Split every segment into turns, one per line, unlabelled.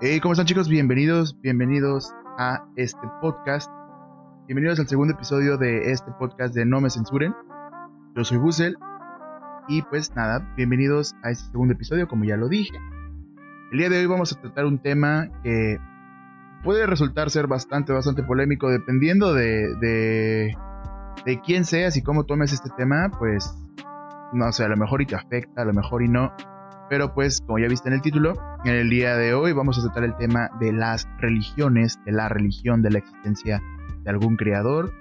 Hey, ¿cómo están chicos? Bienvenidos, bienvenidos a este podcast. Bienvenidos al segundo episodio de este podcast de No me censuren. Yo soy Busel y pues nada, bienvenidos a este segundo episodio, como ya lo dije. El día de hoy vamos a tratar un tema que puede resultar ser bastante, bastante polémico dependiendo de, de, de quién seas y cómo tomes este tema, pues no sé, a lo mejor y te afecta, a lo mejor y no. Pero pues, como ya viste en el título, en el día de hoy vamos a tratar el tema de las religiones, de la religión, de la existencia de algún creador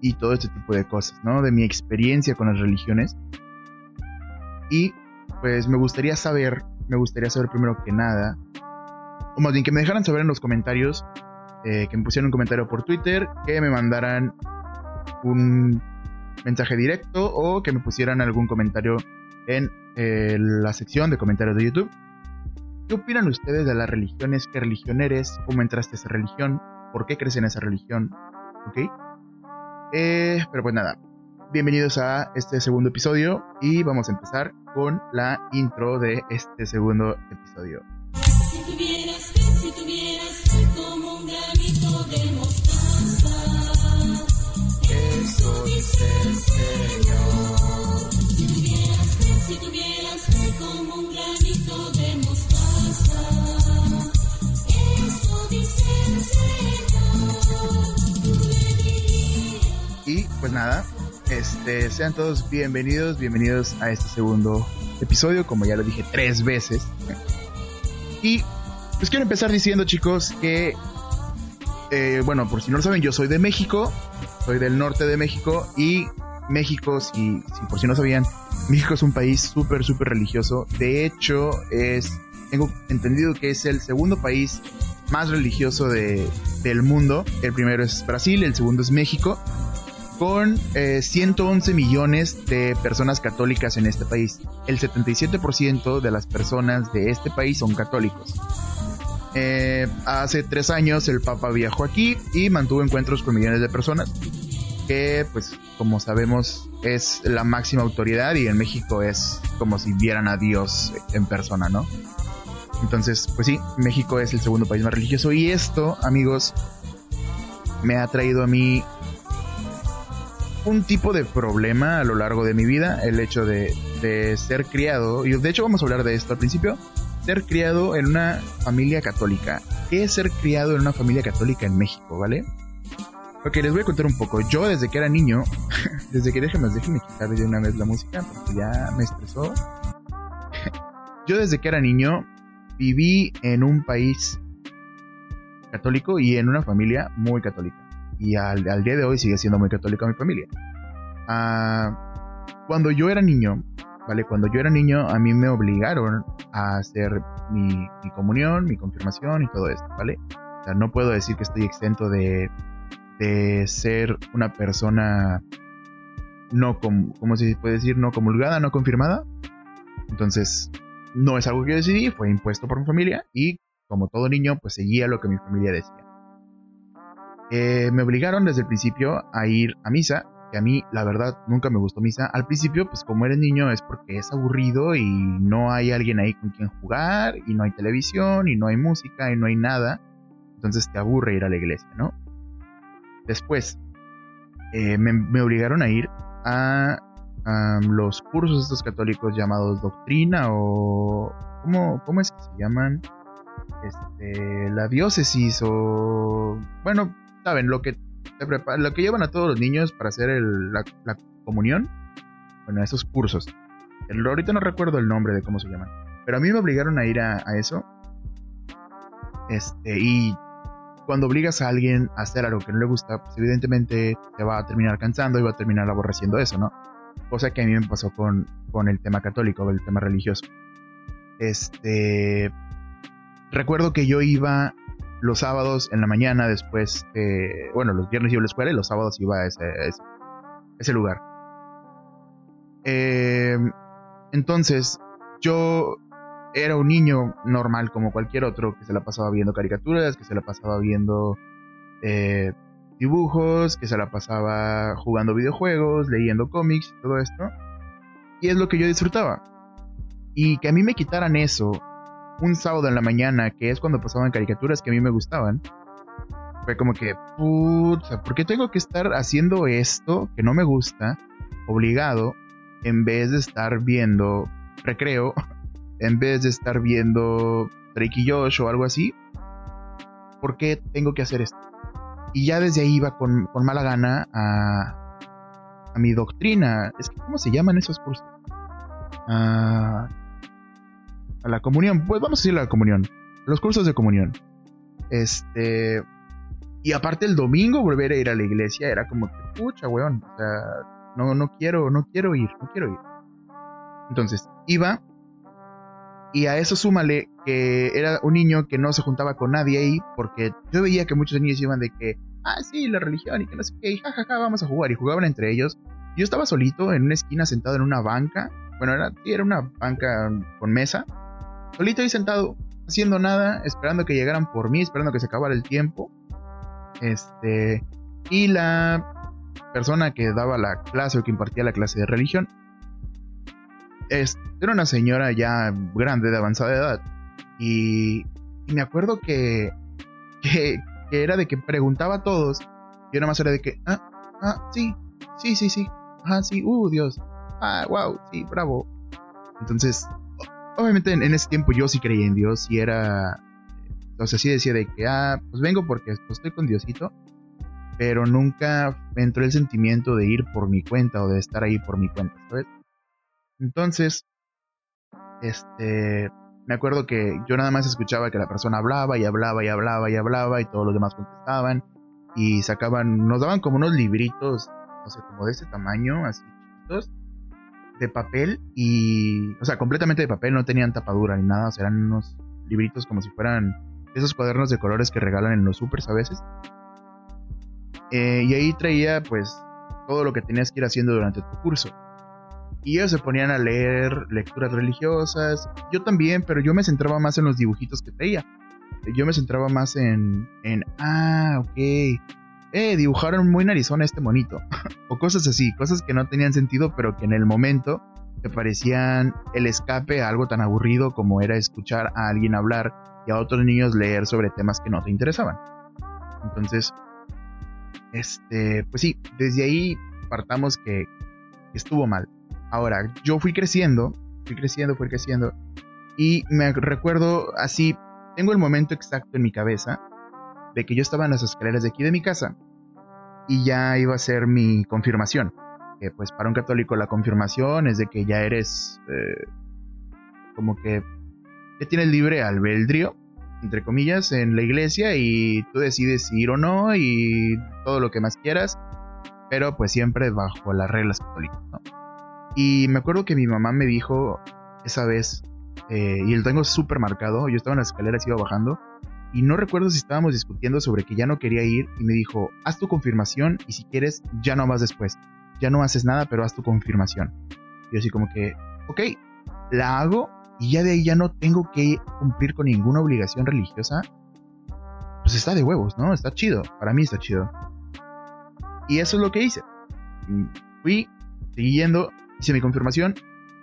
y todo este tipo de cosas, ¿no? De mi experiencia con las religiones. Y pues me gustaría saber, me gustaría saber primero que nada, o más bien que me dejaran saber en los comentarios, eh, que me pusieran un comentario por Twitter, que me mandaran un mensaje directo o que me pusieran algún comentario en eh, la sección de comentarios de YouTube. ¿Qué opinan ustedes de las religiones? ¿Qué religión eres? ¿Cómo entraste a esa religión? ¿Por qué crees en esa religión? ¿Ok? Eh, pero pues nada, bienvenidos a este segundo episodio y vamos a empezar con la intro de este segundo episodio. Si tuvieras si tuvieras este, sean todos bienvenidos, bienvenidos a este segundo episodio, como ya lo dije tres veces. Y pues quiero empezar diciendo, chicos, que, eh, bueno, por si no lo saben, yo soy de México, soy del norte de México y México, si, si por si no sabían, México es un país súper, súper religioso. De hecho, es, tengo entendido que es el segundo país más religioso de, del mundo. El primero es Brasil, el segundo es México con eh, 111 millones de personas católicas en este país. El 77% de las personas de este país son católicos. Eh, hace tres años el Papa viajó aquí y mantuvo encuentros con millones de personas, que pues como sabemos es la máxima autoridad y en México es como si vieran a Dios en persona, ¿no? Entonces, pues sí, México es el segundo país más religioso y esto, amigos, me ha traído a mí un tipo de problema a lo largo de mi vida, el hecho de, ser criado, y de hecho vamos a hablar de esto al principio, ser criado en una familia católica. ¿Qué es ser criado en una familia católica en México, vale? Ok, les voy a contar un poco. Yo desde que era niño, desde que déjenme, déjenme quitar de una vez la música porque ya me estresó. Yo desde que era niño viví en un país católico y en una familia muy católica y al, al, día de hoy sigue siendo muy católica mi familia. Uh, cuando yo era niño, ¿vale? Cuando yo era niño, a mí me obligaron a hacer mi, mi, comunión, mi confirmación y todo esto, ¿vale? O sea, no puedo decir que estoy exento de, de ser una persona no, com, ¿cómo se puede decir? No comulgada, no confirmada. Entonces, no es algo que yo decidí, fue impuesto por mi familia y como todo niño, pues seguía lo que mi familia decía. Eh, me obligaron desde el principio a ir a misa, que a mí la verdad nunca me gustó misa. Al principio, pues como eres niño es porque es aburrido y no hay alguien ahí con quien jugar y no hay televisión y no hay música y no hay nada. Entonces te aburre ir a la iglesia, ¿no? Después, eh, me, obligaron a ir a, a, los cursos estos católicos llamados doctrina o... ¿Cómo, cómo es que se llaman? Este, la diócesis o... Bueno, lo que lo que llevan a todos los niños para hacer la, comunión, bueno, esos cursos. El, ahorita no recuerdo el nombre de cómo se llaman, pero a mí me obligaron a ir a, a, eso. Este, y cuando obligas a alguien a hacer algo que no le gusta, pues evidentemente te va a terminar cansando y va a terminar aborreciendo eso, ¿no? Cosa que a mí me pasó con, con el tema católico, el tema religioso. Este. Recuerdo que yo iba los sábados en la mañana después, eh, bueno, los viernes iba a la escuela y los sábados iba a ese, lugar. Eh, entonces, yo era un niño normal como cualquier otro que se la pasaba viendo caricaturas, que se la pasaba viendo eh, dibujos, que se la pasaba jugando videojuegos, leyendo cómics, todo esto. Y es lo que yo disfrutaba. Y que a mí me quitaran eso un sábado en la mañana, que es cuando pasaban caricaturas que a mí me gustaban, fue como que, puta, ¿por qué tengo que estar haciendo esto que no me gusta, obligado, en vez de estar viendo recreo, en vez de estar viendo Drake y Josh o algo así? ¿Por qué tengo que hacer esto? Y ya desde ahí iba con, con mala gana a, a mi doctrina. Es que, ¿cómo se llaman esos cursos? A la comunión. Pues vamos a decir la comunión. Los cursos de comunión. Este. Y aparte el domingo volver a ir a la iglesia era como que, pucha, weón. O sea, no, no quiero, no quiero ir, no quiero ir. Entonces, iba. Y a eso súmale que era un niño que no se juntaba con nadie ahí, porque yo veía que muchos niños iban de que, ah, sí, la religión y que no sé qué, y jajaja, vamos a jugar. Y jugaban entre ellos. Yo estaba solito en una esquina sentado en una banca bueno, era, era una banca con mesa. Solito ahí sentado, haciendo nada, esperando que llegaran por mí, esperando que se acabara el tiempo. Este. Y la persona que daba la clase o que impartía la clase de religión era una señora ya grande, de avanzada edad. Y, me acuerdo que, que, era de que preguntaba a todos. Yo nada más era de que, ah, ah, sí, sí, sí, sí, ah, sí, uh, Dios, ah, wow, sí, bravo. Entonces, obviamente en, ese tiempo yo sí creía en Dios y era, o sea, sí decía de que, ah, pues vengo porque pues, estoy con Diosito, pero nunca entró el sentimiento de ir por mi cuenta o de estar ahí por mi cuenta, ¿sabes? Entonces, este, me acuerdo que yo nada más escuchaba que la persona hablaba y hablaba y hablaba y hablaba y todos los demás contestaban y sacaban, nos daban como unos libritos, no sé, como de ese tamaño, así chiquitos, de papel y, o sea, completamente de papel, no tenían tapadura ni nada, o sea, eran unos libritos como si fueran esos cuadernos de colores que regalan en los supers a veces. Eh, y ahí traía pues todo lo que tenías que ir haciendo durante tu curso. Y ellos se ponían a leer lecturas religiosas, yo también, pero yo me centraba más en los dibujitos que traía. Yo me centraba más en, en ah, ok, eh, dibujaron muy narizón este monito. o cosas así, cosas que no tenían sentido, pero que en el momento te parecían el escape a algo tan aburrido como era escuchar a alguien hablar y a otros niños leer sobre temas que no te interesaban. Entonces, este, pues sí, desde ahí partamos que estuvo mal. Ahora, yo fui creciendo, fui creciendo, fui creciendo, y me recuerdo así, tengo el momento exacto en mi cabeza de que yo estaba en las escaleras de aquí de mi casa y ya iba a ser mi confirmación. Que pues para un católico la confirmación es de que ya eres eh, como que ya tienes libre albedrío, entre comillas, en la iglesia y tú decides ir o no y todo lo que más quieras, pero pues siempre bajo las reglas católicas, Y me acuerdo que mi mamá me dijo esa vez, eh, y lo tengo súper marcado, yo estaba en las escaleras, iba bajando, y no recuerdo si estábamos discutiendo sobre que ya no quería ir y me dijo, haz tu confirmación y si quieres ya no vas después. Ya no haces nada, pero haz tu confirmación. Y yo así como que, ok, la hago y ya de ahí ya no tengo que cumplir con ninguna obligación religiosa. Pues está de huevos, ¿no? Está chido. Para mí está chido. Y eso es lo que hice. Fui, seguí yendo, hice mi confirmación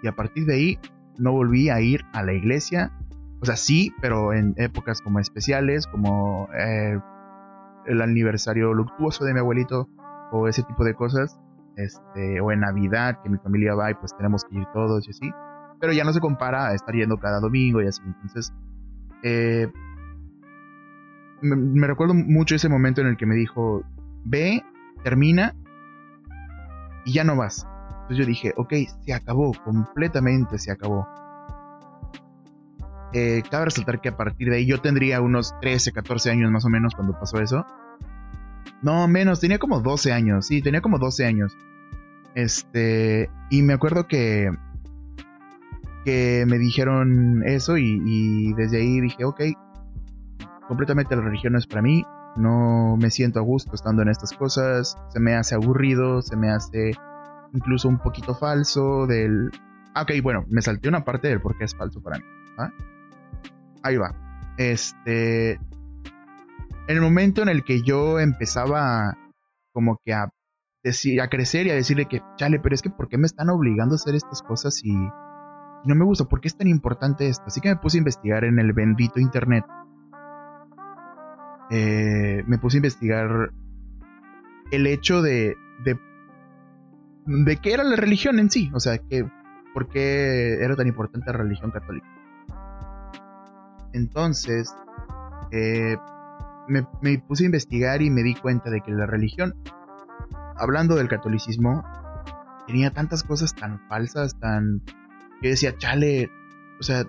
y a partir de ahí no volví a ir a la iglesia o sea, sí, pero en épocas como especiales, como eh, el aniversario luctuoso de mi abuelito o ese tipo de cosas, este, o en Navidad, que mi familia va y pues tenemos que ir todos y así. Pero ya no se compara a estar yendo cada domingo y así. Entonces, eh, me, recuerdo mucho ese momento en el que me dijo, ve, termina y ya no vas. Entonces yo dije, ok, se acabó, completamente se acabó. Eh, cabe resaltar que a partir de ahí yo tendría unos 13, 14 años más o menos cuando pasó eso. No, menos, tenía como 12 años, sí, tenía como 12 años. Este, y me acuerdo que, que me dijeron eso y, desde ahí dije, ok, completamente la religión no es para mí, no me siento a gusto estando en estas cosas, se me hace aburrido, se me hace incluso un poquito falso del... Ah, ok, bueno, me salté una parte del por qué es falso para mí. ¿ah? Ahí va. Este. En el momento en el que yo empezaba como que a decir, a crecer y a decirle que, chale, pero es que ¿por qué me están obligando a hacer estas cosas si, no me gusta, ¿por qué es tan importante esto? Así que me puse a investigar en el bendito internet. Eh, me puse a investigar el hecho de, de, de qué era la religión en sí, o sea, que, por qué era tan importante la religión católica. Entonces, eh, me, puse a investigar y me di cuenta de que la religión, hablando del catolicismo, tenía tantas cosas tan falsas, tan... Yo decía, chale, o sea,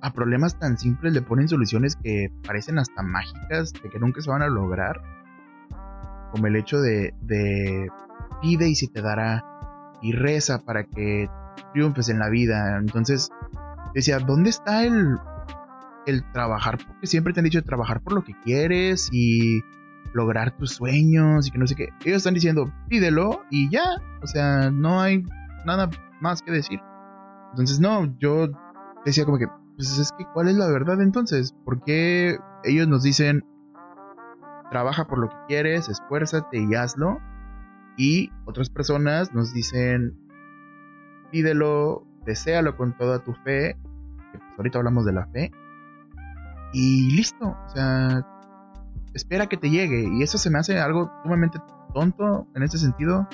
a problemas tan simples le ponen soluciones que parecen hasta mágicas, de que nunca se van a lograr. Como el hecho de, de pide y se te dará, y reza para que triunfes en la vida. Entonces, decía, ¿dónde está el, el trabajar? Porque siempre te han dicho trabajar por lo que quieres y lograr tus sueños y que no sé qué. Ellos están diciendo, pídelo y ya. O sea, no hay nada más que decir. Entonces, no, yo decía como que, pues es que, ¿cuál es la verdad entonces? ¿Por qué ellos nos dicen, trabaja por lo que quieres, esfuérzate y hazlo? Y otras personas nos dicen, pídelo, deséalo con toda tu fe, pues ahorita hablamos de la fe, y listo, o sea, espera que te llegue. Y eso se me hace algo sumamente tonto en ese sentido.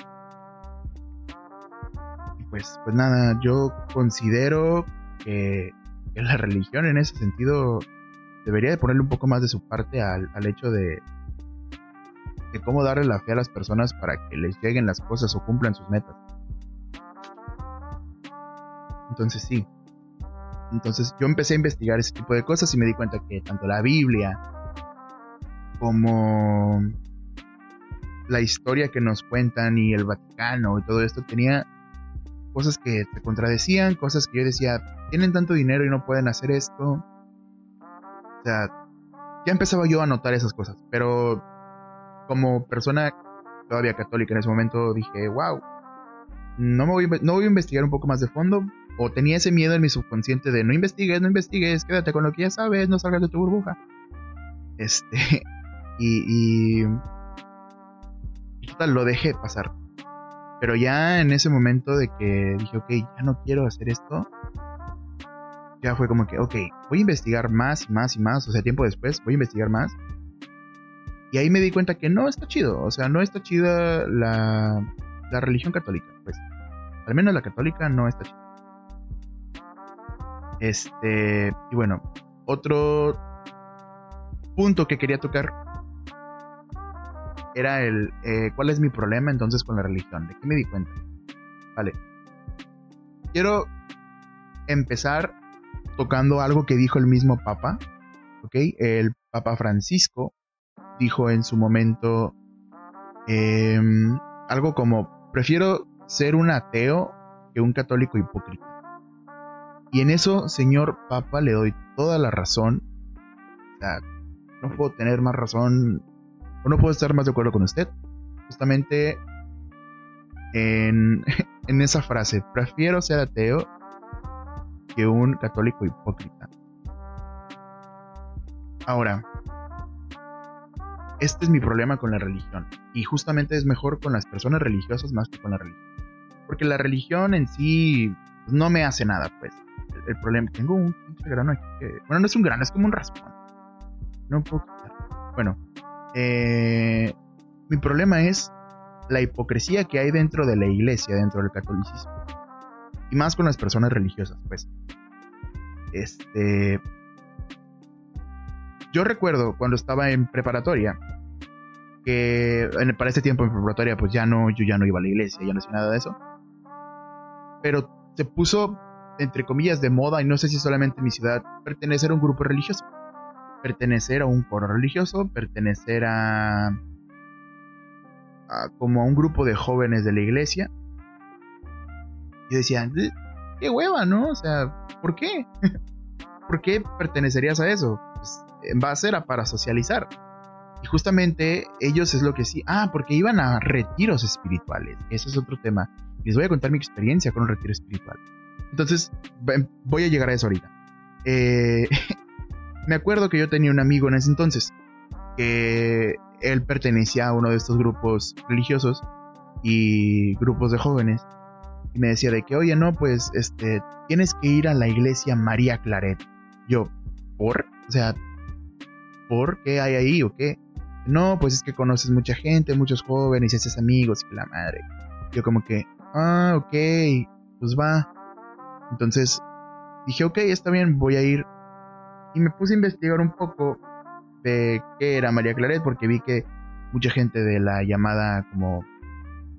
Y pues, pues nada, yo considero que, la religión en ese sentido debería de ponerle un poco más de su parte al, al hecho de, de cómo darle la fe a las personas para que les lleguen las cosas o cumplan sus metas. Entonces sí. Entonces yo empecé a investigar ese tipo de cosas y me di cuenta que tanto la Biblia como la historia que nos cuentan y el Vaticano y todo esto tenía cosas que se contradecían, cosas que yo decía, tienen tanto dinero y no pueden hacer esto. O sea, ya empezaba yo a notar esas cosas, pero como persona todavía católica en ese momento dije, wow, no, me voy, no voy a investigar un poco más de fondo. O tenía ese miedo en mi subconsciente de no investigues, no investigues, quédate con lo que ya sabes, no salgas de tu burbuja. Este, y, y, total, lo dejé pasar. Pero ya en ese momento de que dije, ok, ya no quiero hacer esto, ya fue como que, ok, voy a investigar más y más y más, o sea, tiempo después, voy a investigar más. Y ahí me di cuenta que no está chido, o sea, no está chida la, la religión católica, pues. Al menos la católica no está chida. Este, y bueno, otro punto que quería tocar era el eh, cuál es mi problema entonces con la religión. ¿De qué me di cuenta? Vale. Quiero empezar tocando algo que dijo el mismo Papa, ¿ok? El Papa Francisco dijo en su momento em, algo como, prefiero ser un ateo que un católico hipócrita. Y en eso, señor Papa, le doy toda la razón. O sea, no puedo tener más razón o no puedo estar más de acuerdo con usted. Justamente en, en esa frase, prefiero ser ateo que un católico hipócrita. Ahora, este es mi problema con la religión. Y justamente es mejor con las personas religiosas más que con la religión. Porque la religión en sí no me hace nada, pues. El, problema, tengo un pinche grano aquí. Bueno, no es un grano, es como un raspón. No puedo quitar. Bueno, eh, mi problema es la hipocresía que hay dentro de la iglesia, dentro del catolicismo. Y más con las personas religiosas, pues. Este, yo recuerdo cuando estaba en preparatoria, que para ese tiempo en preparatoria pues ya no, yo ya no iba a la iglesia, ya no hacía nada de eso. Pero se puso, entre comillas, de moda, y no sé si solamente en mi ciudad, pertenecer a un grupo religioso. Pertenecer a un coro religioso, pertenecer a, como a un grupo de jóvenes de la iglesia. Yo decía, qué hueva, ¿no? O sea, ¿por qué? ¿Por qué pertenecerías a eso? Pues, va a ser para socializar. Y justamente ellos es lo que sí. Ah, porque iban a retiros espirituales. Ese es otro tema. Les voy a contar mi experiencia con un retiro espiritual. Entonces, voy a llegar a eso ahorita. Eh, me acuerdo que yo tenía un amigo en ese entonces. Que él pertenecía a uno de estos grupos religiosos y grupos de jóvenes. y me decía de que, oye, no, pues, este, tienes que ir a la iglesia María Claret. Yo, ¿por? O sea, ¿por qué hay ahí o qué? No, pues es que conoces mucha gente, muchos jóvenes, y haces amigos y la madre. Yo como que, ah, ok, pues va. Entonces dije, ok, está bien, voy a ir. Y me puse a investigar un poco de qué era María Claret, porque vi que mucha gente de la llamada como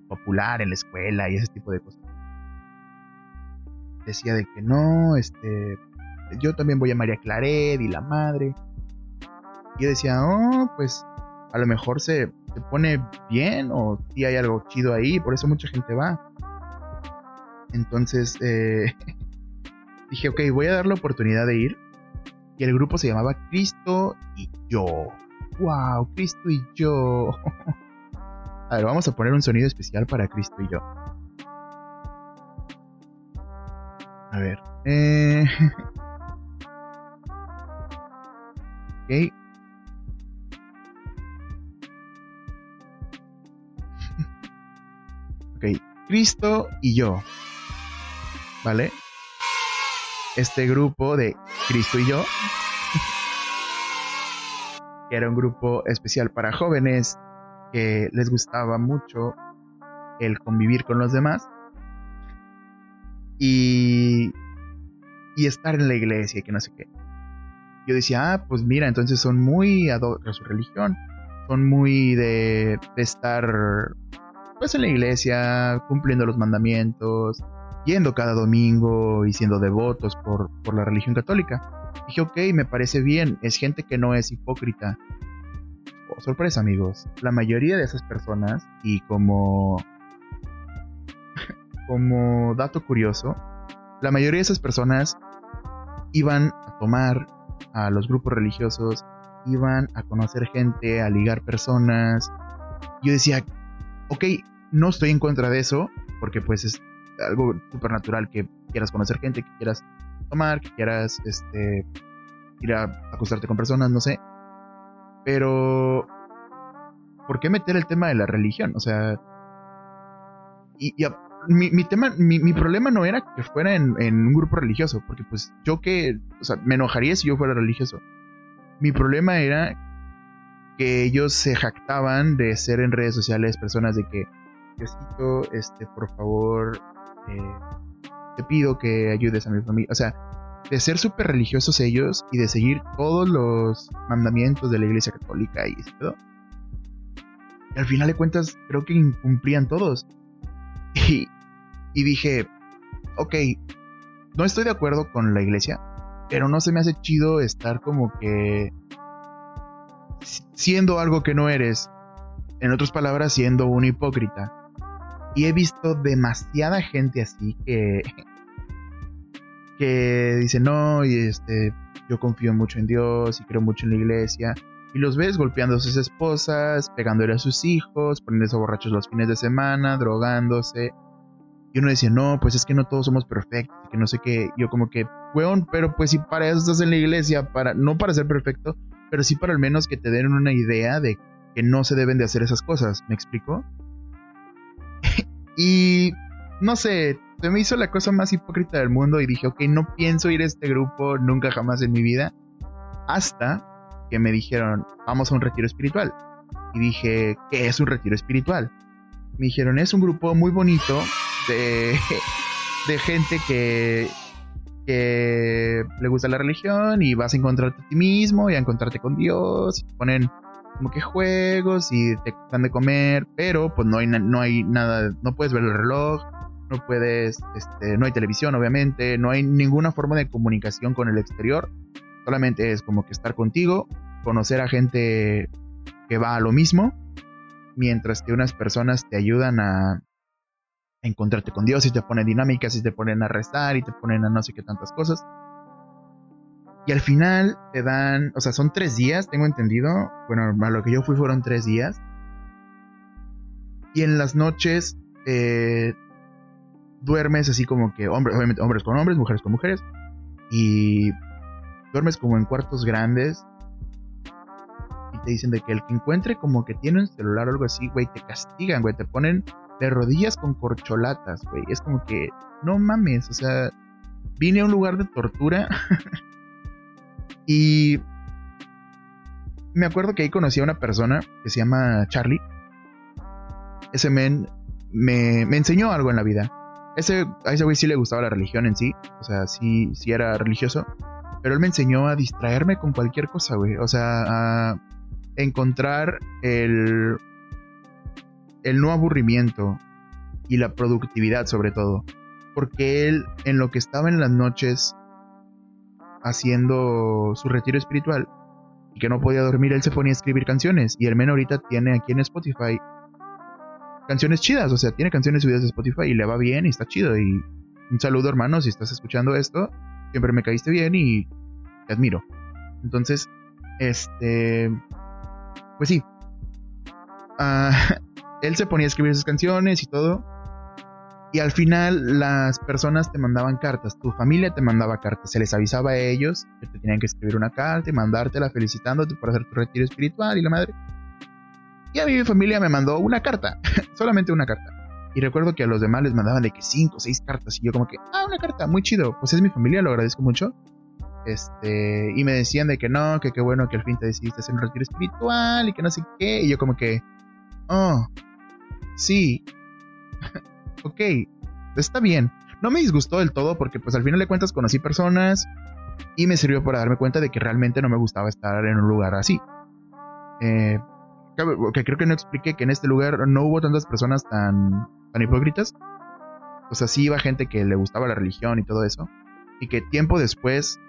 popular en la escuela y ese tipo de cosas decía de que no, este, yo también voy a María Claret y la madre. Y yo decía, oh, pues a lo mejor se, se pone bien o si hay algo chido ahí, por eso mucha gente va. Entonces eh, dije, ok, voy a dar la oportunidad de ir. Y el grupo se llamaba Cristo y yo. ¡Wow! Cristo y yo. a ver, vamos a poner un sonido especial para Cristo y yo. A ver. Eh... ok. ok. Cristo y yo. ¿Vale? Este grupo de Cristo y yo. que era un grupo especial para jóvenes que les gustaba mucho el convivir con los demás y, y estar en la iglesia y que no sé qué. Yo decía, ah, pues mira, entonces son muy a su religión, son muy de, de estar pues en la iglesia, cumpliendo los mandamientos, yendo cada domingo y siendo devotos por, por la religión católica. Dije, ok, me parece bien, es gente que no es hipócrita. Oh, sorpresa amigos, la mayoría de esas personas, y como como dato curioso, la mayoría de esas personas iban a tomar a los grupos religiosos, iban a conocer gente, a ligar personas. Yo decía, ok, no estoy en contra de eso, porque pues es algo súper natural que quieras conocer gente, que quieras tomar, que quieras este, ir a acostarte con personas, no sé. Pero, ¿por qué meter el tema de la religión? O sea, y, y, mi, tema, mi, problema no era que fuera en, un grupo religioso, porque pues yo que, o sea, me enojaría si yo fuera religioso. Mi problema era que ellos se jactaban de ser en redes sociales personas de que, Diosito, este, por favor, eh, te pido que ayudes a mi familia. O sea, de ser súper religiosos ellos y de seguir todos los mandamientos de la iglesia católica y todo. Y al final de cuentas, creo que incumplían todos. Y, dije, ok, no estoy de acuerdo con la iglesia, pero no se me hace chido estar como que siendo algo que no eres. En otras palabras, siendo un hipócrita. Y he visto demasiada gente así que que dice no y este yo confío mucho en Dios y creo mucho en la iglesia y los ves golpeando a sus esposas, pegándole a sus hijos, poniéndose borrachos los fines de semana, drogándose. Y uno decía, no, pues es que no todos somos perfectos, que no sé qué. Yo como que, weón, pero pues si para eso estás en la iglesia, para, no para ser perfecto, pero sí para al menos que te den una idea de que no se deben de hacer esas cosas. ¿Me explico? Y no sé, se me hizo la cosa más hipócrita del mundo y dije, ok, no pienso ir a este grupo nunca jamás en mi vida. Hasta que me dijeron, vamos a un retiro espiritual. Y dije, ¿qué es un retiro espiritual? Me dijeron, es un grupo muy bonito de, de gente que, que le gusta la religión y vas a encontrarte a ti mismo y a encontrarte con Dios. Y ponen como que juegos y te dan de comer, pero pues no hay, no hay nada, no puedes ver el reloj, no puedes, este, no hay televisión obviamente, no hay ninguna forma de comunicación con el exterior Solamente es como que estar contigo, conocer a gente que va a lo mismo, mientras que unas personas te ayudan a, encontrarte con Dios y te ponen dinámicas y te ponen a rezar y te ponen a no sé qué tantas cosas. Y al final te dan, o sea, son tres días, tengo entendido. Bueno, a lo que yo fui fueron tres días. Y en las noches eh, duermes así como que hombres, obviamente hombres con hombres, mujeres con mujeres. Y duermes como en cuartos grandes y te dicen de que el que encuentre como que tiene un celular o algo así, güey, te castigan, güey, te ponen de rodillas con corcholatas, güey. Es como que, no mames, o sea, vine a un lugar de tortura. y me acuerdo que ahí conocí a una persona que se llama Charlie. Ese men me, me enseñó algo en la vida. Ese, a ese güey sí le gustaba la religión en sí. O sea, sí, sí era religioso. Pero él me enseñó a distraerme con cualquier cosa, güey. O sea, a encontrar el, el no aburrimiento y la productividad sobre todo. Porque él, en lo que estaba en las noches haciendo su retiro espiritual y que no podía dormir, él se ponía a escribir canciones. Y el men ahorita tiene aquí en Spotify canciones chidas, o sea, tiene canciones subidas de Spotify y le va bien y está chido. Y un saludo, hermano, si estás escuchando esto, siempre me caíste bien y te admiro. Entonces, este, pues sí. Ah, él se ponía a escribir sus canciones y todo. Y al final las personas te mandaban cartas, tu familia te mandaba cartas, se les avisaba a ellos que te tenían que escribir una carta y mandártela felicitándote por hacer tu retiro espiritual y la madre. Y a mí mi familia me mandó una carta, solamente una carta. Y recuerdo que a los demás les mandaban de que cinco o seis cartas y yo como que, ah, una carta, muy chido, pues es mi familia, lo agradezco mucho. Este, y me decían de que no, que qué bueno que al fin te decidiste hacer un retiro espiritual y que no sé qué. Y yo como que, oh, sí, ok, está bien. No me disgustó del todo porque pues al final de cuentas conocí personas y me sirvió para darme cuenta de que realmente no me gustaba estar en un lugar así. Eh, que creo que no expliqué que en este lugar no hubo tantas personas tan, tan hipócritas. O sea, sí iba gente que le gustaba la religión y todo eso. Y que tiempo después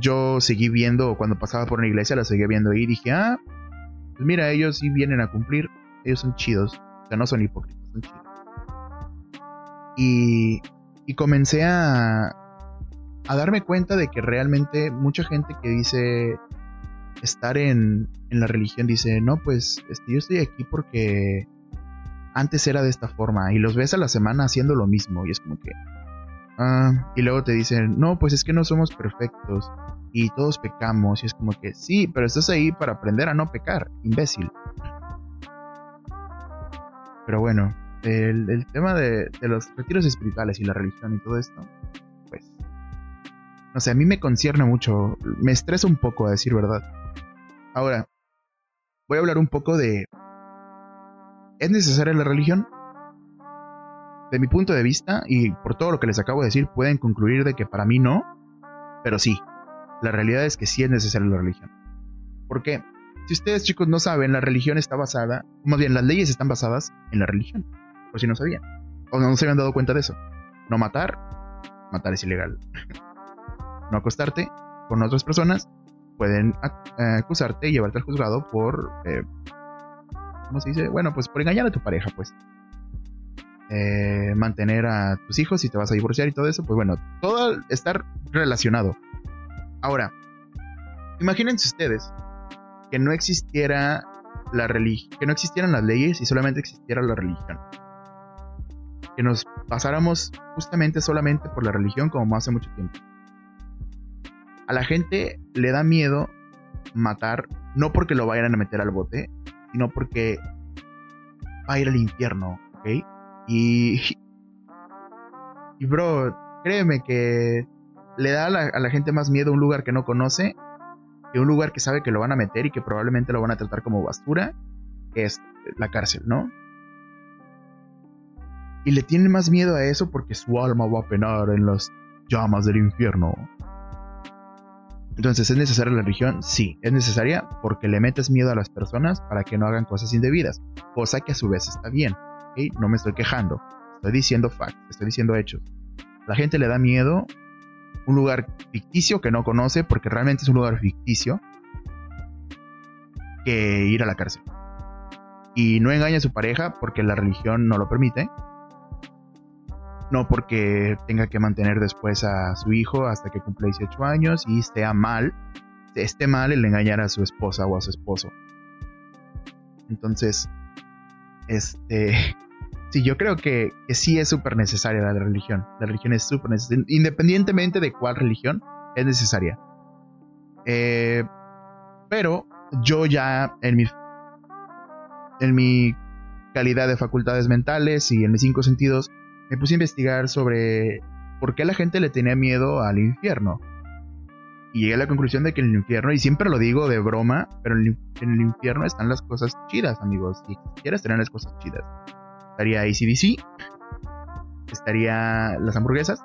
yo seguí viendo, cuando pasaba por una iglesia, la seguía viendo y dije, ah, pues mira, ellos sí vienen a cumplir, ellos son chidos, o sea, no son hipócritas, son chidos. Y, comencé a, a darme cuenta de que realmente mucha gente que dice estar en, en la religión dice, no, pues este, yo estoy aquí porque antes era de esta forma y los ves a la semana haciendo lo mismo y es como que, Ah, y luego te dicen, no, pues es que no somos perfectos y todos pecamos. Y es como que, sí, pero estás ahí para aprender a no pecar, imbécil. Pero bueno, el, tema de, los retiros espirituales y la religión y todo esto, pues, no sé, a mí me concierne mucho, me estresa un poco a decir verdad. Ahora, voy a hablar un poco de... ¿Es necesaria la religión? de mi punto de vista, y por todo lo que les acabo de decir, pueden concluir de que para mí no, pero sí, la realidad es que sí es necesaria la religión. ¿Por qué? Si ustedes chicos no saben, la religión está basada, más bien las leyes están basadas en la religión, por si no sabían, o no se habían dado cuenta de eso. No matar, matar es ilegal. no acostarte con otras personas, pueden acusarte y llevarte al juzgado por... Eh, ¿Cómo se dice? Bueno, pues por engañar a tu pareja, pues. Eh, mantener a tus hijos y te vas a divorciar y todo eso, pues bueno, todo estar relacionado. Ahora, imagínense ustedes que no existiera la religión, que no existieran las leyes y solamente existiera la religión. Que nos pasáramos justamente solamente por la religión como hace mucho tiempo. A la gente le da miedo matar, no porque lo vayan a meter al bote, sino porque va a ir al infierno, ¿ok? Y, y bro, créeme que le da a la, gente más miedo un lugar que no conoce que un lugar que sabe que lo van a meter y que probablemente lo van a tratar como basura, que es la cárcel, ¿no? Y le tiene más miedo a eso porque su alma va a penar en las llamas del infierno. Entonces, ¿es necesaria la religión? Sí, es necesaria porque le metes miedo a las personas para que no hagan cosas indebidas, cosa que a su vez está bien. No me estoy quejando. Estoy diciendo facts, estoy diciendo hechos. La gente le da miedo un lugar ficticio que no conoce porque realmente es un lugar ficticio que ir a la cárcel. Y no engaña a su pareja porque la religión no lo permite. No porque tenga que mantener después a su hijo hasta que cumple 18 años y esté mal, esté mal el engañar a su esposa o a su esposo. Entonces, este, sí, yo creo que, sí es súper necesaria la religión. La religión es súper necesaria. Independientemente de cuál religión, es necesaria. Eh, pero yo ya en mi, en mi calidad de facultades mentales y en mis cinco sentidos, me puse a investigar sobre por qué la gente le tenía miedo al infierno. Y llegué a la conclusión de que en el infierno, y siempre lo digo de broma, pero en el, infierno están las cosas chidas, amigos. Si quieres tener las cosas chidas. Estaría ACDC, estaría las hamburguesas,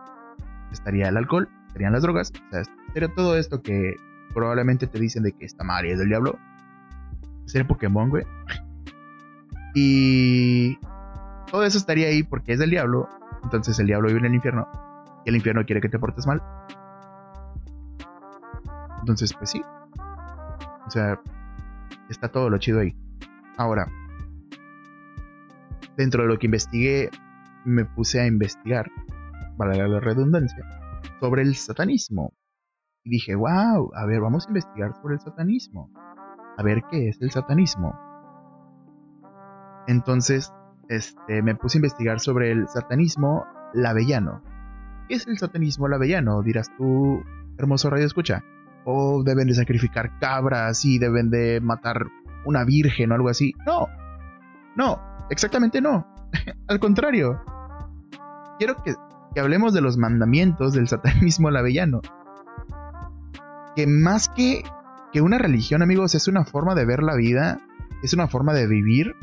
estaría el alcohol, estarían las drogas, o sea, estaría todo esto que probablemente te dicen de que está mal es del diablo. Sería Pokémon, güey. Y todo eso estaría ahí porque es del diablo. Entonces el diablo vive en el infierno. Y el infierno quiere que te portes mal. Entonces, pues sí. O sea, está todo lo chido ahí. Ahora, dentro de lo que investigué, me puse a investigar, para la redundancia, sobre el satanismo. Y dije, wow, a ver, vamos a investigar sobre el satanismo. A ver qué es el satanismo. Entonces, este, me puse a investigar sobre el satanismo lavellano. ¿Qué es el satanismo lavellano? Dirás tú, hermoso radio escucha. O deben de sacrificar cabras y deben de matar una virgen o algo así. No, no, exactamente no. Al contrario. Quiero que, que hablemos de los mandamientos del satanismo lavellano. Que más que, que una religión, amigos, es una forma de ver la vida, es una forma de vivir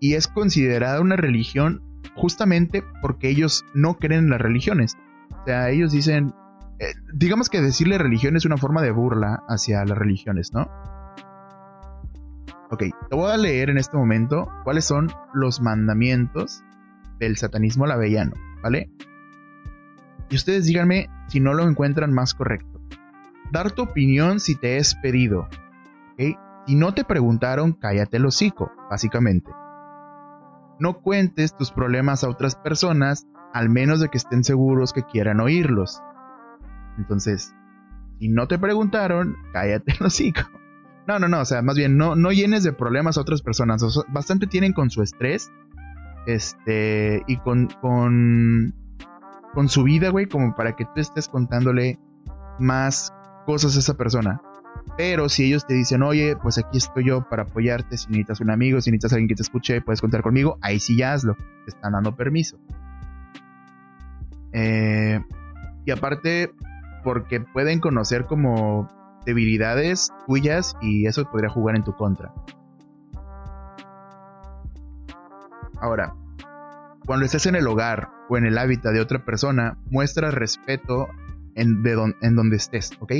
y es considerada una religión justamente porque ellos no creen en las religiones. O sea, ellos dicen, eh, digamos que decirle religión es una forma de burla hacia las religiones, ¿no? Ok, te voy a leer en este momento cuáles son los mandamientos del satanismo lavellano, ¿vale? Y ustedes díganme si no lo encuentran más correcto. Dar tu opinión si te es pedido, ¿ok? Si no te preguntaron, cállate el hocico, básicamente. No cuentes tus problemas a otras personas, al menos de que estén seguros que quieran oírlos. Entonces, si no te preguntaron, cállate el hocico. No, no, no, o sea, más bien, no, no llenes de problemas a otras personas. bastante tienen con su estrés, este, y con, con, con su vida, güey, como para que tú estés contándole más cosas a esa persona. Pero si ellos te dicen, oye, pues aquí estoy yo para apoyarte, si necesitas un amigo, si necesitas alguien que te escuche, puedes contar conmigo, ahí sí ya hazlo, te están dando permiso. Eh, y aparte, porque pueden conocer como debilidades tuyas y eso podría jugar en tu contra. Ahora, cuando estés en el hogar o en el hábitat de otra persona, muestra respeto en, en donde estés, ¿ok?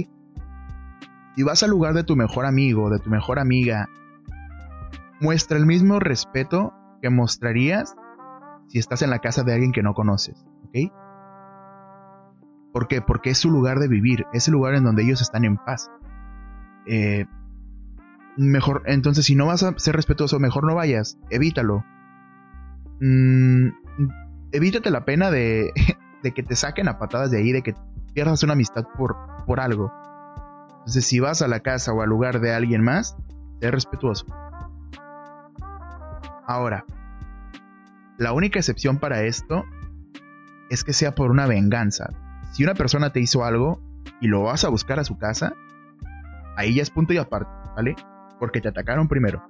Si vas al lugar de tu mejor amigo, de tu mejor amiga, muestra el mismo respeto que mostrarías si estás en la casa de alguien que no conoces, ¿ok? ¿Por qué? Porque es su lugar de vivir, es el lugar en donde ellos están en paz. Eh, mejor, entonces si no vas a ser respetuoso, mejor no vayas, evítalo. Mm, evítate la pena de, de que te saquen a patadas de ahí, de que pierdas una amistad por, por algo. Entonces, si vas a la casa o al lugar de alguien más, sé respetuoso. Ahora, la única excepción para esto es que sea por una venganza. Si una persona te hizo algo y lo vas a buscar a su casa, ahí ya es punto y aparte, ¿vale? Porque te atacaron primero.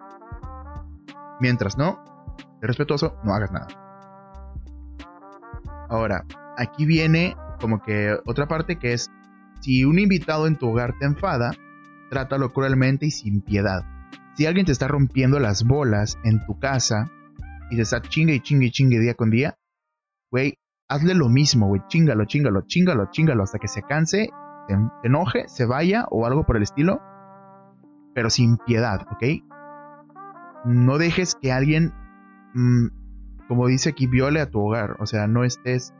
Mientras no, sé respetuoso, no hagas nada. Ahora, aquí viene como que otra parte que es si un invitado en tu hogar te enfada, trátalo cruelmente y sin piedad. Si alguien te está rompiendo las bolas en tu casa y te está chingue y chingue y chingue día con día, güey, hazle lo mismo, güey, chingalo, chingalo, chingalo, chingalo hasta que se canse, se enoje, se vaya o algo por el estilo, pero sin piedad, ¿ok? No dejes que alguien, mm, como dice aquí, viole a tu hogar, o sea, no estés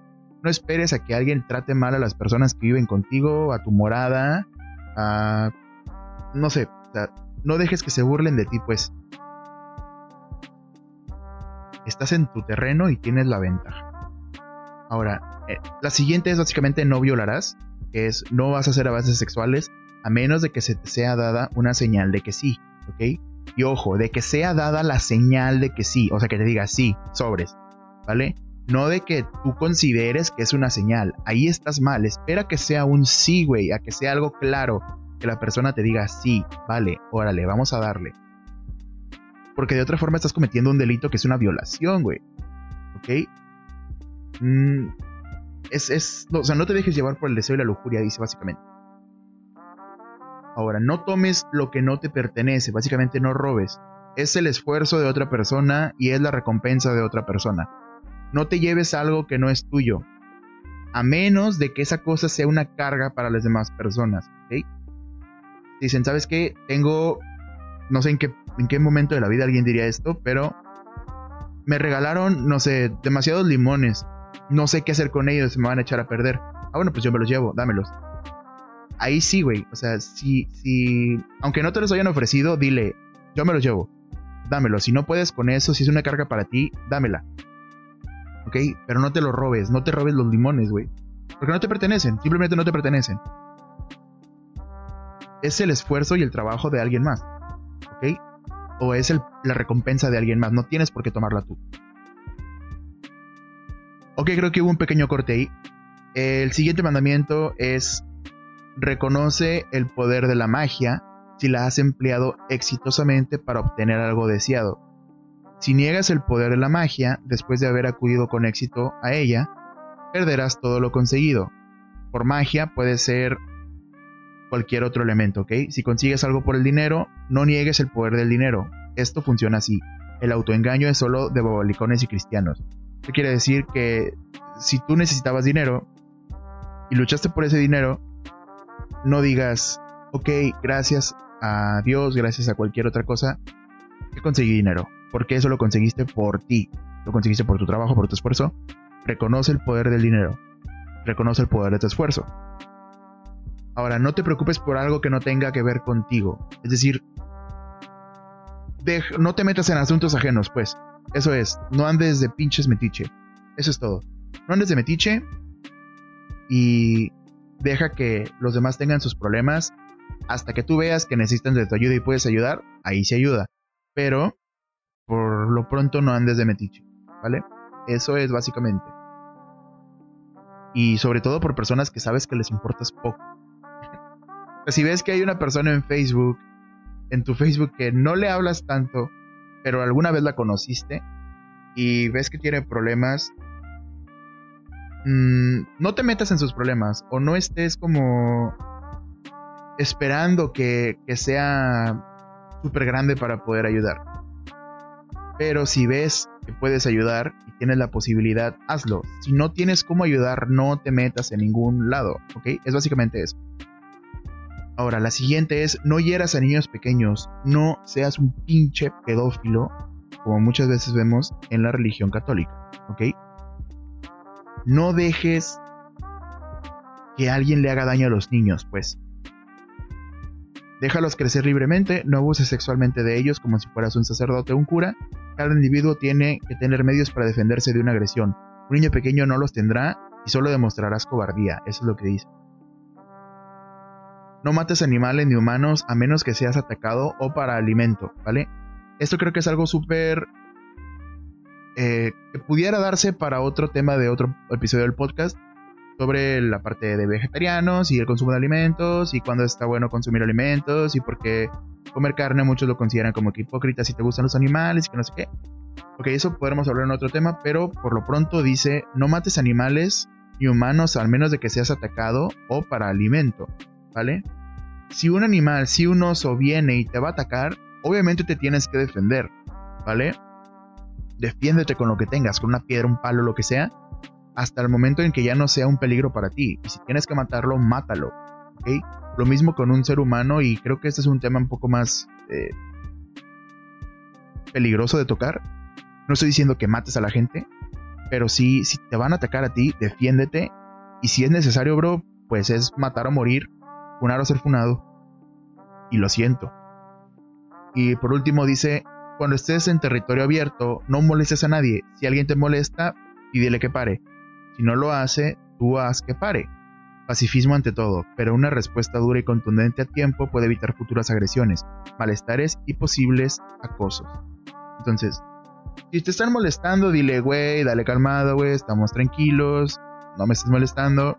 no esperes a que alguien trate mal a las personas que viven contigo, a tu morada, a... No sé, no dejes que se burlen de ti, pues. Estás en tu terreno y tienes la ventaja. Ahora, eh, la siguiente es básicamente no violarás, que es no vas a hacer avances sexuales a menos de que se te sea dada una señal de que sí, ¿ok? Y ojo, de que sea dada la señal de que sí, o sea, que te diga sí, sobres, ¿vale? No de que tú consideres que es una señal. Ahí estás mal. Espera que sea un sí, güey. A que sea algo claro. Que la persona te diga sí, vale, órale, vamos a darle. Porque de otra forma estás cometiendo un delito que es una violación, güey. ¿Ok? Mm, es, es, o sea, no te dejes llevar por el deseo y la lujuria, dice básicamente. Ahora, no tomes lo que no te pertenece, básicamente no robes. Es el esfuerzo de otra persona y es la recompensa de otra persona. No te lleves algo que no es tuyo, a menos de que esa cosa sea una carga para las demás personas. ¿ok? Dicen, ¿sabes qué? Tengo, no sé en qué, en qué momento de la vida alguien diría esto, pero me regalaron, no sé, demasiados limones. No sé qué hacer con ellos, se me van a echar a perder. Ah, bueno, pues yo me los llevo, dámelos. Ahí sí, güey. O sea, si, si, aunque no te los hayan ofrecido, dile, yo me los llevo, dámelos. Si no puedes con eso, si es una carga para ti, dámela. ¿Ok? Pero no te lo robes, no te robes los limones, güey. Porque no te pertenecen, simplemente no te pertenecen. Es el esfuerzo y el trabajo de alguien más. ¿Ok? o es la recompensa de alguien más. No tienes por qué tomarla tú. Ok, creo que hubo un pequeño corte ahí. El siguiente mandamiento es reconoce el poder de la magia si la has empleado exitosamente para obtener algo deseado. Si niegas el poder de la magia después de haber acudido con éxito a ella, perderás todo lo conseguido. Por magia puede ser cualquier otro elemento, ¿ok? Si consigues algo por el dinero, no niegues el poder del dinero. Esto funciona así. El autoengaño es solo de bobalicones y cristianos. Esto quiere decir que si tú necesitabas dinero y luchaste por ese dinero, no digas, ok, gracias a Dios, gracias a cualquier otra cosa, que conseguí dinero. Porque eso lo conseguiste por ti. Lo conseguiste por tu trabajo, por tu esfuerzo. Reconoce el poder del dinero. Reconoce el poder de tu esfuerzo. Ahora, no te preocupes por algo que no tenga que ver contigo. Es decir, no te metas en asuntos ajenos, pues. Eso es, no andes de pinches metiche. Eso es todo. No andes de metiche y deja que los demás tengan sus problemas hasta que tú veas que necesitan de tu ayuda y puedes ayudar, ahí se ayuda. Pero por lo pronto no andes de metiche, ¿vale? Eso es básicamente. Y sobre todo por personas que sabes que les importas poco si ves que hay una persona en Facebook, en tu Facebook que no le hablas tanto, pero alguna vez la conociste y ves que tiene problemas, mm, no te metas en sus problemas o no estés como esperando que, sea súper grande para poder ayudar. Pero si ves que puedes ayudar y tienes la posibilidad, hazlo. Si no tienes cómo ayudar, no te metas en ningún lado, ¿ok? Es básicamente eso. Ahora, la siguiente es, no hieras a niños pequeños, no seas un pinche pedófilo, como muchas veces vemos en la religión católica, ¿ok? No dejes que alguien le haga daño a los niños, pues. Déjalos crecer libremente, no abuses sexualmente de ellos como si fueras un sacerdote o un cura. Cada individuo tiene que tener medios para defenderse de una agresión. Un niño pequeño no los tendrá y solo demostrarás cobardía, eso es lo que dice. No mates animales ni humanos a menos que seas atacado o para alimento, ¿vale? Esto creo que es algo súper... Eh, que pudiera darse para otro tema de otro episodio del podcast sobre la parte de vegetarianos y el consumo de alimentos y cuándo está bueno consumir alimentos y por qué comer carne muchos lo consideran como que hipócrita si te gustan los animales y que no sé qué. Ok, eso podremos hablar en otro tema, pero por lo pronto dice no mates animales ni humanos al menos de que seas atacado o para alimento, ¿vale? si un animal, si un oso viene y te va a atacar, obviamente te tienes que defender, ¿vale? Defiéndete con lo que tengas, con una piedra, un palo, lo que sea, hasta el momento en que ya no sea un peligro para ti. Y si tienes que matarlo, mátalo. Lo mismo con un ser humano y creo que este es un tema un poco más eh, peligroso de tocar. No estoy diciendo que mates a la gente, pero sí, si te van a atacar a ti, defiéndete. Y si es necesario, bro, pues es matar o morir funar o ser funado. Y lo siento. Y por último dice, cuando estés en territorio abierto, no molestes a nadie. Si alguien te molesta, pídele que pare. Si no lo hace, tú haz que pare. Pacifismo ante todo, pero una respuesta dura y contundente a tiempo puede evitar futuras agresiones, malestares y posibles acosos. Entonces, si te están molestando, dile, güey, dale calmado, güey, estamos tranquilos, no me estés molestando,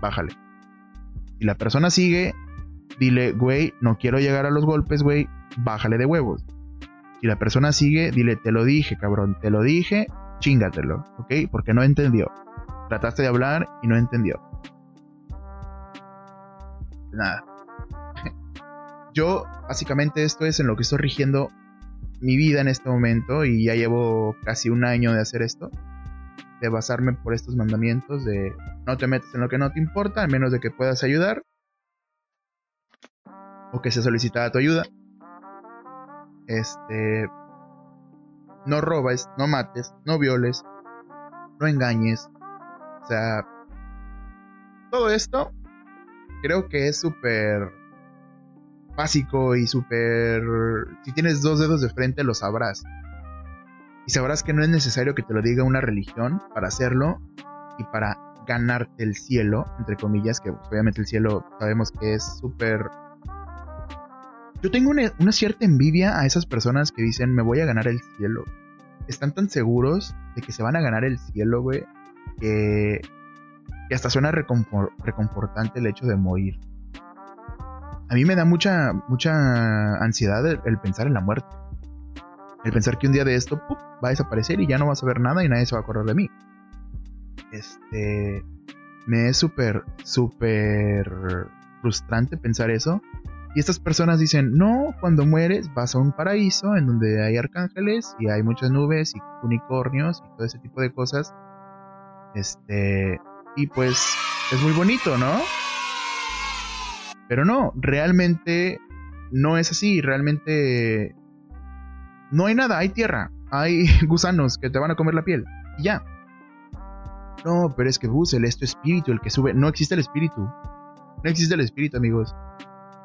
bájale. Si la persona sigue, dile, güey, no quiero llegar a los golpes, güey, bájale de huevos. Si la persona sigue, dile, te lo dije, cabrón, te lo dije, chingatelo, ¿ok? Porque no entendió. Trataste de hablar y no entendió. Nada. Yo, básicamente, esto es en lo que estoy rigiendo mi vida en este momento y ya llevo casi un año de hacer esto. De basarme por estos mandamientos de no te metas en lo que no te importa, al menos de que puedas ayudar o que se solicita tu ayuda. Este, no robes, no mates, no violes, no engañes. O sea, todo esto creo que es súper básico y súper... Si tienes dos dedos de frente lo sabrás. Y sabrás que no es necesario que te lo diga una religión para hacerlo y para ganarte el cielo, entre comillas, que obviamente el cielo sabemos que es súper... Yo tengo una, cierta envidia a esas personas que dicen me voy a ganar el cielo. Están tan seguros de que se van a ganar el cielo, güey, que, que hasta suena reconfortante el hecho de morir a mí me da mucha, mucha ansiedad el, pensar en la muerte. El pensar que un día de esto va a desaparecer y ya no vas a ver nada y nadie se va a acordar de mí. Este. Me es súper, súper frustrante pensar eso. Y estas personas dicen, no, cuando mueres vas a un paraíso en donde hay arcángeles y hay muchas nubes y unicornios y todo ese tipo de cosas. Este, y pues es muy bonito, ¿no? Pero no, realmente no es así, realmente no hay nada, hay tierra, hay gusanos que te van a comer la piel y ya. No, pero es que Bussel es tu espíritu el que sube. No existe el espíritu. No existe el espíritu, amigos.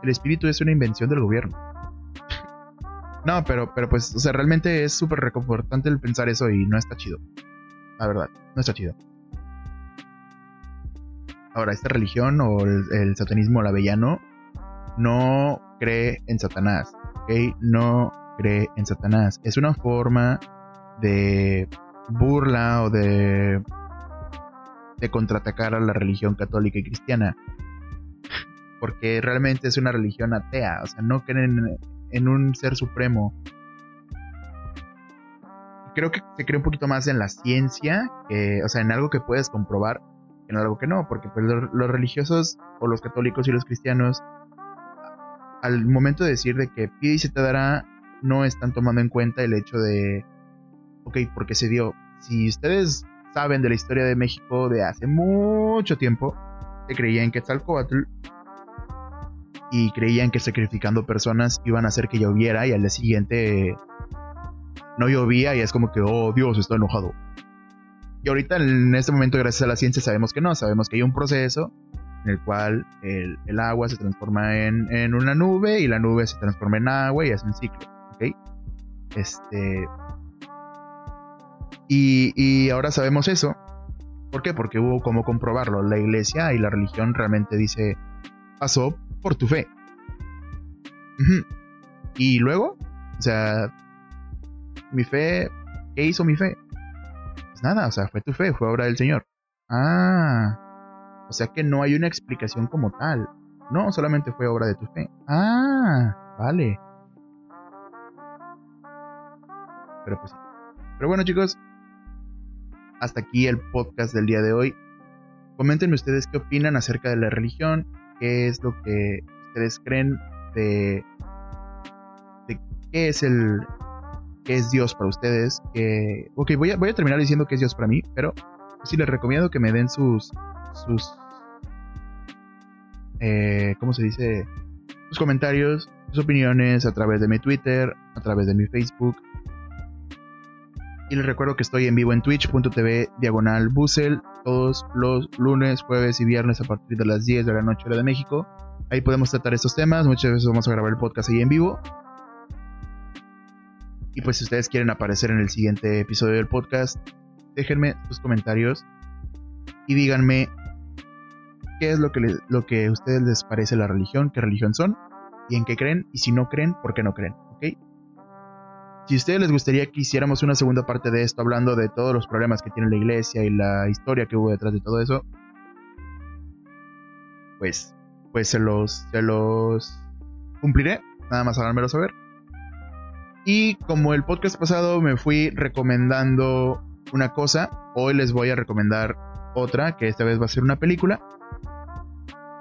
El espíritu es una invención del gobierno. no, pero, pero pues, o sea, realmente es súper reconfortante el pensar eso y no está chido. La verdad, no está chido. Ahora, esta religión o el, satanismo lavellano no cree en Satanás, ¿ok? No cree en Satanás. Es una forma de burla o de, de contraatacar a la religión católica y cristiana. Porque realmente es una religión atea, o sea, no creen en un ser supremo. Creo que se cree un poquito más en la ciencia, o sea, en algo que puedes comprobar en algo que no, porque pues, los, religiosos o los católicos y los cristianos, al momento de decir de que pide y se te dará, no están tomando en cuenta el hecho de, ok, porque se dio. Si ustedes saben de la historia de México de hace mucho tiempo, se creía en Quetzalcoatl y creían que sacrificando personas iban a hacer que lloviera y al día siguiente no llovía y es como que, oh Dios, está enojado. Y ahorita en este momento, gracias a la ciencia, sabemos que no, sabemos que hay un proceso en el cual el, agua se transforma en, una nube y la nube se transforma en agua y hace un ciclo. ¿Ok? Este. Y, y ahora sabemos eso. ¿Por qué? Porque hubo como comprobarlo. La iglesia y la religión realmente dice: pasó por tu fe. Y luego, o sea, mi fe, ¿qué hizo mi fe? Nada, o sea, fue tu fe, fue obra del Señor. Ah, o sea que no hay una explicación como tal. No, solamente fue obra de tu fe. Ah, vale. Pero pues Pero bueno, chicos, hasta aquí el podcast del día de hoy. Coméntenme ustedes qué opinan acerca de la religión, qué es lo que ustedes creen de, de qué es el, qué es Dios para ustedes. Que, ok, voy a, terminar diciendo qué es Dios para mí, pero sí les recomiendo que me den sus, sus, eh, ¿cómo se dice? Sus comentarios, sus opiniones a través de mi Twitter, a través de mi Facebook. Y les recuerdo que estoy en vivo en twitch.tv diagonal Busel todos los lunes, jueves y viernes a partir de las 10 de la noche hora de México. Ahí podemos tratar estos temas. Muchas veces vamos a grabar el podcast ahí en vivo. Y pues si ustedes quieren aparecer en el siguiente episodio del podcast, déjenme sus comentarios y díganme qué es lo que, lo que a ustedes les parece la religión, qué religión son y en qué creen y si no creen, por qué no creen, ¿ok? Si a ustedes les gustaría que hiciéramos una segunda parte de esto hablando de todos los problemas que tiene la iglesia y la historia que hubo detrás de todo eso, pues, pues se los, se los cumpliré, nada más háganmelo saber. Y como el podcast pasado me fui recomendando una cosa, hoy les voy a recomendar otra, que esta vez va a ser una película.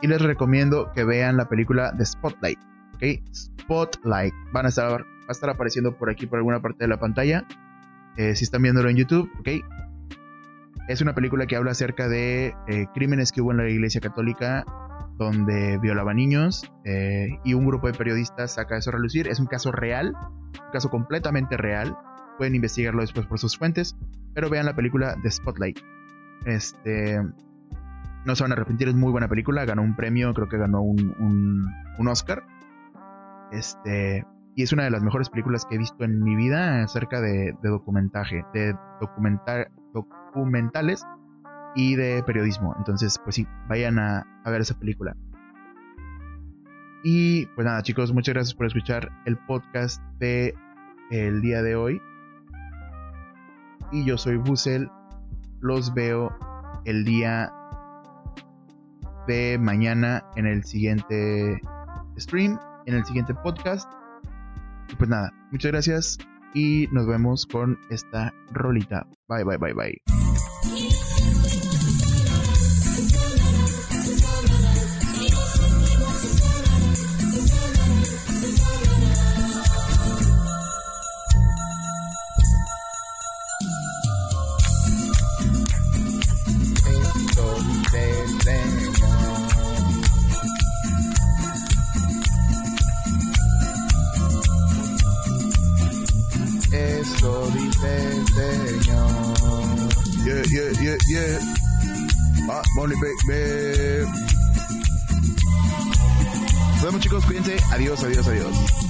Y les recomiendo que vean la película de Spotlight. ¿Ok? Spotlight. Van a estar, va a estar apareciendo por aquí, por alguna parte de la pantalla. Eh, si están viéndolo en YouTube, ¿ok? Es una película que habla acerca de eh, crímenes que hubo en la Iglesia Católica donde violaba niños eh, y un grupo de periodistas saca eso a relucir. Es un caso real, un caso completamente real. Pueden investigarlo después por sus fuentes, pero vean la película de Spotlight. Este, no se van a arrepentir, es muy buena película. Ganó un premio, creo que ganó un, un, Oscar. Este, y es una de las mejores películas que he visto en mi vida acerca de, de documentaje, de documentar, documentales y de periodismo. Entonces, pues sí, vayan a, ver esa película. Y pues nada, chicos, muchas gracias por escuchar el podcast de el día de hoy. Y yo soy Busel. Los veo el día de mañana en el siguiente stream, en el siguiente podcast. Y pues nada, muchas gracias y nos vemos con esta rolita. Bye, bye, bye, bye. Baby. Nos vemos chicos, cuídense. Adiós, adiós, adiós.